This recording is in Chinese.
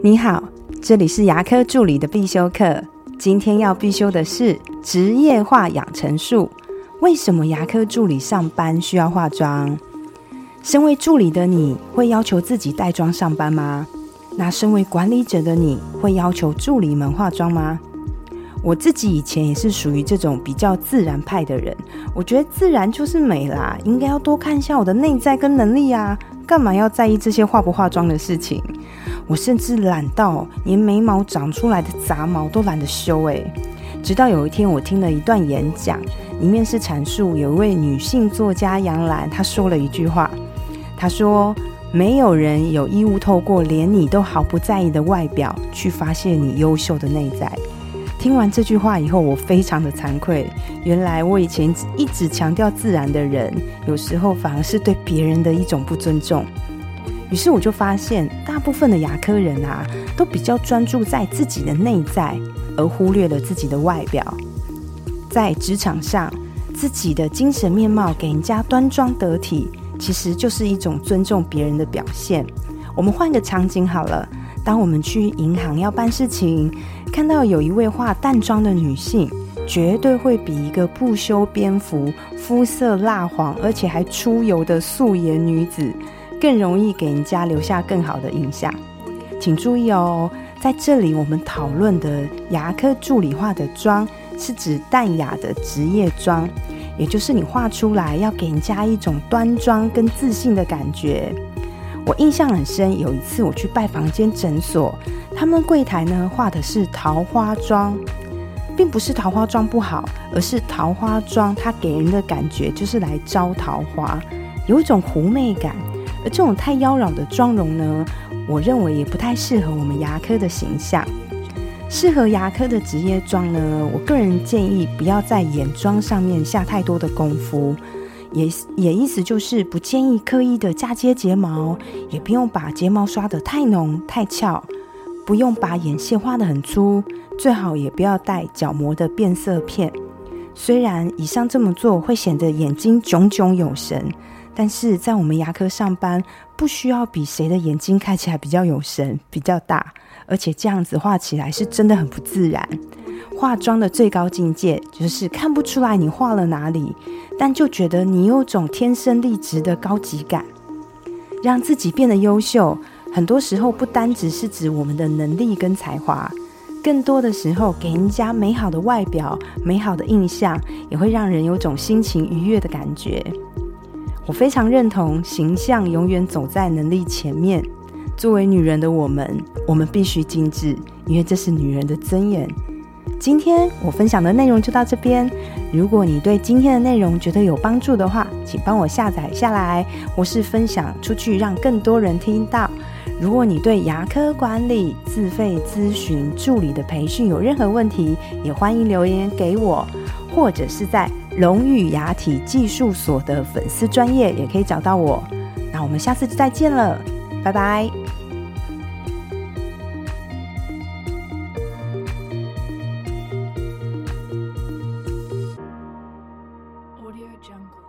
你好，这里是牙科助理的必修课。今天要必修的是职业化养成术。为什么牙科助理上班需要化妆？身为助理的你会要求自己带妆上班吗？那身为管理者的你会要求助理们化妆吗？我自己以前也是属于这种比较自然派的人，我觉得自然就是美啦，应该要多看一下我的内在跟能力啊，干嘛要在意这些化不化妆的事情？我甚至懒到连眉毛长出来的杂毛都懒得修诶。直到有一天，我听了一段演讲，里面是阐述有一位女性作家杨澜，她说了一句话，她说：“没有人有义务透过连你都毫不在意的外表，去发现你优秀的内在。”听完这句话以后，我非常的惭愧。原来我以前一直强调自然的人，有时候反而是对别人的一种不尊重。于是我就发现，大部分的牙科人啊，都比较专注在自己的内在，而忽略了自己的外表。在职场上，自己的精神面貌给人家端庄得体，其实就是一种尊重别人的表现。我们换个场景好了，当我们去银行要办事情，看到有一位化淡妆的女性，绝对会比一个不修边幅、肤色蜡黄，而且还出油的素颜女子。更容易给人家留下更好的印象，请注意哦，在这里我们讨论的牙科助理化的妆，是指淡雅的职业妆，也就是你画出来要给人家一种端庄跟自信的感觉。我印象很深，有一次我去拜访间诊所，他们柜台呢画的是桃花妆，并不是桃花妆不好，而是桃花妆它给人的感觉就是来招桃花，有一种狐媚感。而这种太妖娆的妆容呢，我认为也不太适合我们牙科的形象。适合牙科的职业妆呢，我个人建议不要在眼妆上面下太多的功夫，也也意思就是不建议刻意的嫁接睫毛，也不用把睫毛刷得太浓太翘，不用把眼线画得很粗，最好也不要带角膜的变色片。虽然以上这么做会显得眼睛炯炯有神。但是在我们牙科上班，不需要比谁的眼睛看起来比较有神、比较大，而且这样子画起来是真的很不自然。化妆的最高境界就是看不出来你画了哪里，但就觉得你有种天生丽质的高级感，让自己变得优秀。很多时候不单只是指我们的能力跟才华，更多的时候给人家美好的外表、美好的印象，也会让人有种心情愉悦的感觉。我非常认同形象永远走在能力前面。作为女人的我们，我们必须精致，因为这是女人的尊严。今天我分享的内容就到这边。如果你对今天的内容觉得有帮助的话，请帮我下载下来，或是分享出去，让更多人听到。如果你对牙科管理、自费咨询、助理的培训有任何问题，也欢迎留言给我，或者是在。荣誉牙体技术所的粉丝专业也可以找到我，那我们下次再见了，拜拜。audio jungle